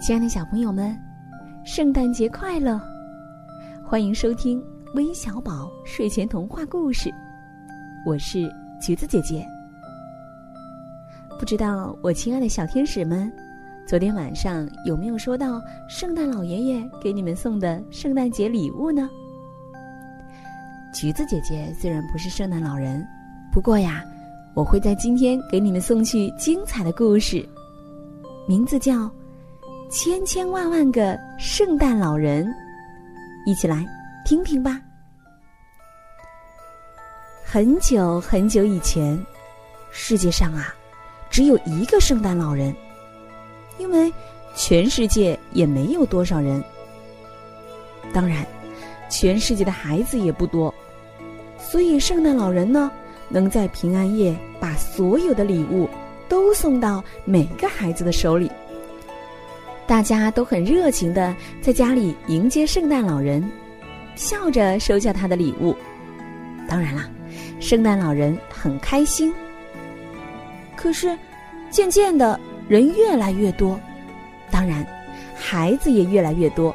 亲爱的小朋友们，圣诞节快乐！欢迎收听微小宝睡前童话故事，我是橘子姐姐。不知道我亲爱的小天使们，昨天晚上有没有收到圣诞老爷爷给你们送的圣诞节礼物呢？橘子姐姐虽然不是圣诞老人，不过呀，我会在今天给你们送去精彩的故事，名字叫《千千万万个圣诞老人》，一起来听听吧。很久很久以前，世界上啊，只有一个圣诞老人，因为全世界也没有多少人，当然，全世界的孩子也不多。所以，圣诞老人呢，能在平安夜把所有的礼物都送到每个孩子的手里。大家都很热情的在家里迎接圣诞老人，笑着收下他的礼物。当然啦，圣诞老人很开心。可是，渐渐的，人越来越多，当然，孩子也越来越多。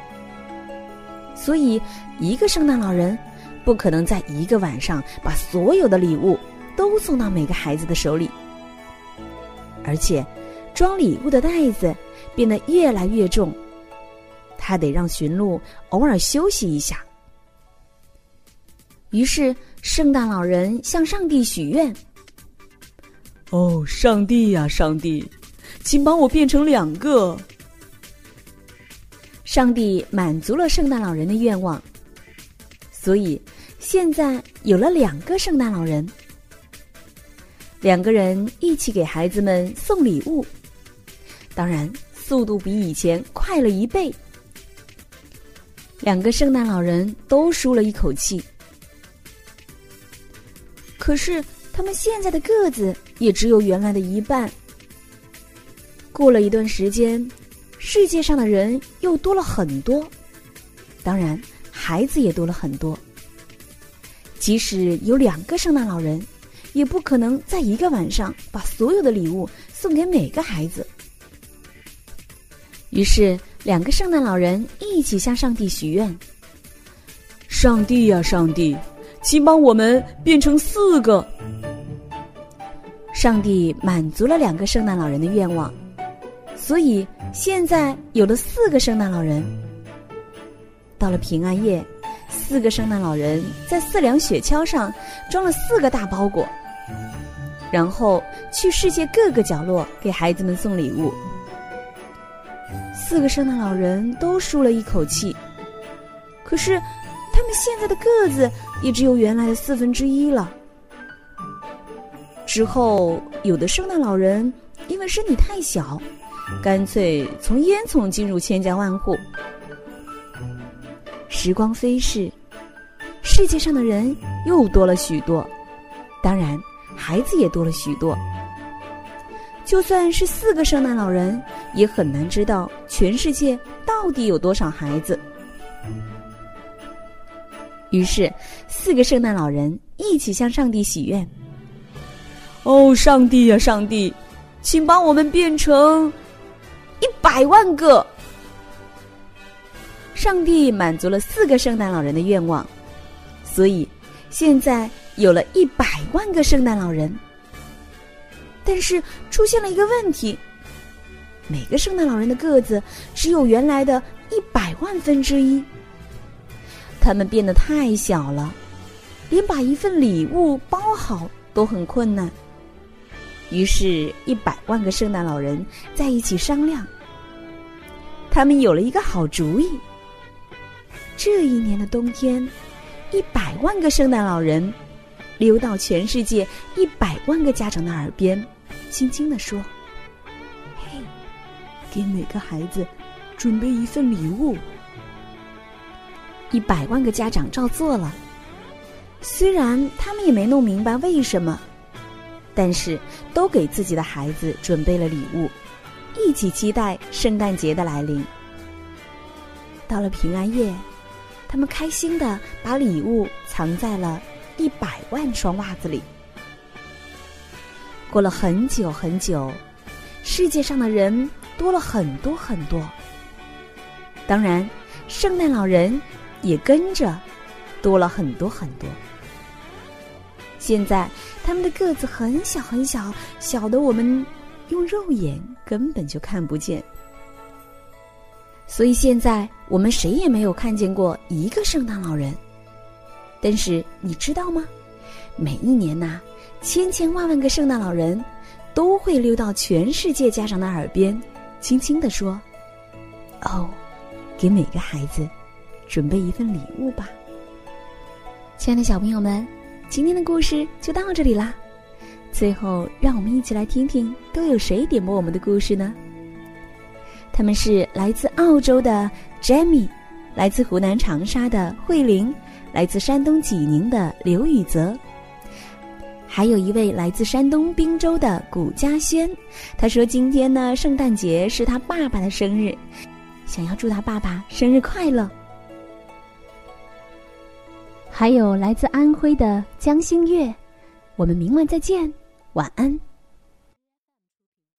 所以，一个圣诞老人。不可能在一个晚上把所有的礼物都送到每个孩子的手里，而且装礼物的袋子变得越来越重，他得让驯鹿偶尔休息一下。于是，圣诞老人向上帝许愿：“哦，上帝呀，上帝，请帮我变成两个。”上帝满足了圣诞老人的愿望。所以，现在有了两个圣诞老人，两个人一起给孩子们送礼物，当然速度比以前快了一倍。两个圣诞老人都舒了一口气，可是他们现在的个子也只有原来的一半。过了一段时间，世界上的人又多了很多，当然。孩子也多了很多。即使有两个圣诞老人，也不可能在一个晚上把所有的礼物送给每个孩子。于是，两个圣诞老人一起向上帝许愿：“上帝呀，上帝，请帮我们变成四个。”上帝满足了两个圣诞老人的愿望，所以现在有了四个圣诞老人。到了平安夜，四个圣诞老人在四辆雪橇上装了四个大包裹，然后去世界各个角落给孩子们送礼物。四个圣诞老人都舒了一口气，可是他们现在的个子也只有原来的四分之一了。之后，有的圣诞老人因为身体太小，干脆从烟囱进入千家万户。时光飞逝，世界上的人又多了许多，当然，孩子也多了许多。就算是四个圣诞老人，也很难知道全世界到底有多少孩子。于是，四个圣诞老人一起向上帝许愿：“哦，上帝呀，上帝，请帮我们变成一百万个。”上帝满足了四个圣诞老人的愿望，所以现在有了一百万个圣诞老人。但是出现了一个问题：每个圣诞老人的个子只有原来的一百万分之一，他们变得太小了，连把一份礼物包好都很困难。于是，一百万个圣诞老人在一起商量，他们有了一个好主意。这一年的冬天，一百万个圣诞老人溜到全世界一百万个家长的耳边，轻轻地说：“嘿，给每个孩子准备一份礼物。”一百万个家长照做了。虽然他们也没弄明白为什么，但是都给自己的孩子准备了礼物，一起期待圣诞节的来临。到了平安夜。他们开心的把礼物藏在了一百万双袜子里。过了很久很久，世界上的人多了很多很多，当然，圣诞老人也跟着多了很多很多。现在他们的个子很小很小，小的我们用肉眼根本就看不见。所以现在我们谁也没有看见过一个圣诞老人。但是你知道吗？每一年呐，千千万万个圣诞老人都会溜到全世界家长的耳边，轻轻地说：“哦，给每个孩子准备一份礼物吧。”亲爱的小朋友们，今天的故事就到这里啦。最后，让我们一起来听听都有谁点播我们的故事呢？他们是来自澳洲的 Jamie，来自湖南长沙的慧玲，来自山东济宁的刘宇泽，还有一位来自山东滨州的谷家轩。他说：“今天呢，圣诞节是他爸爸的生日，想要祝他爸爸生日快乐。”还有来自安徽的江新月，我们明晚再见，晚安。